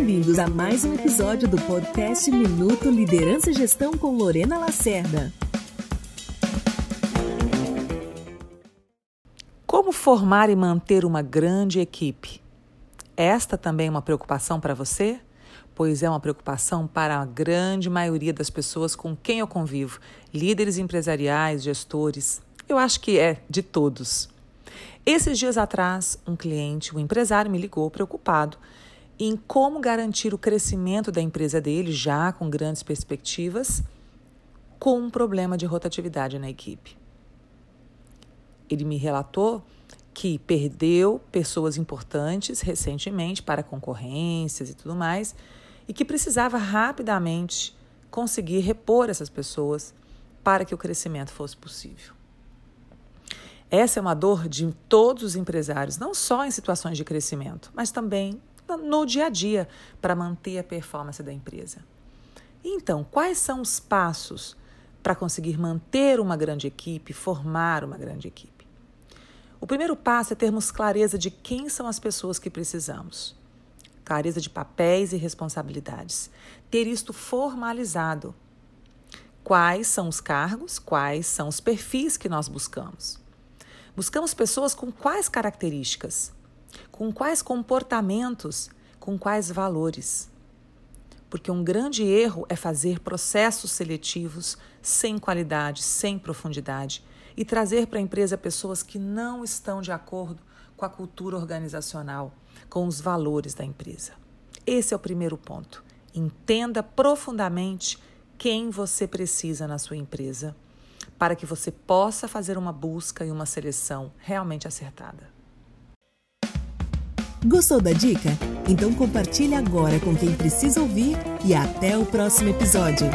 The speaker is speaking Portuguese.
Bem-vindos a mais um episódio do podcast Minuto Liderança e Gestão com Lorena Lacerda. Como formar e manter uma grande equipe? Esta também é uma preocupação para você? Pois é uma preocupação para a grande maioria das pessoas com quem eu convivo, líderes empresariais, gestores. Eu acho que é de todos. Esses dias atrás, um cliente, um empresário, me ligou preocupado em como garantir o crescimento da empresa dele, já com grandes perspectivas, com um problema de rotatividade na equipe. Ele me relatou que perdeu pessoas importantes recentemente para concorrências e tudo mais, e que precisava rapidamente conseguir repor essas pessoas para que o crescimento fosse possível. Essa é uma dor de todos os empresários, não só em situações de crescimento, mas também no dia a dia para manter a performance da empresa. Então, quais são os passos para conseguir manter uma grande equipe, formar uma grande equipe? O primeiro passo é termos clareza de quem são as pessoas que precisamos. Clareza de papéis e responsabilidades. Ter isto formalizado. Quais são os cargos, quais são os perfis que nós buscamos. Buscamos pessoas com quais características? Com quais comportamentos? Com quais valores? Porque um grande erro é fazer processos seletivos sem qualidade, sem profundidade e trazer para a empresa pessoas que não estão de acordo com a cultura organizacional, com os valores da empresa. Esse é o primeiro ponto. Entenda profundamente quem você precisa na sua empresa para que você possa fazer uma busca e uma seleção realmente acertada. Gostou da dica? Então compartilhe agora com quem precisa ouvir e até o próximo episódio.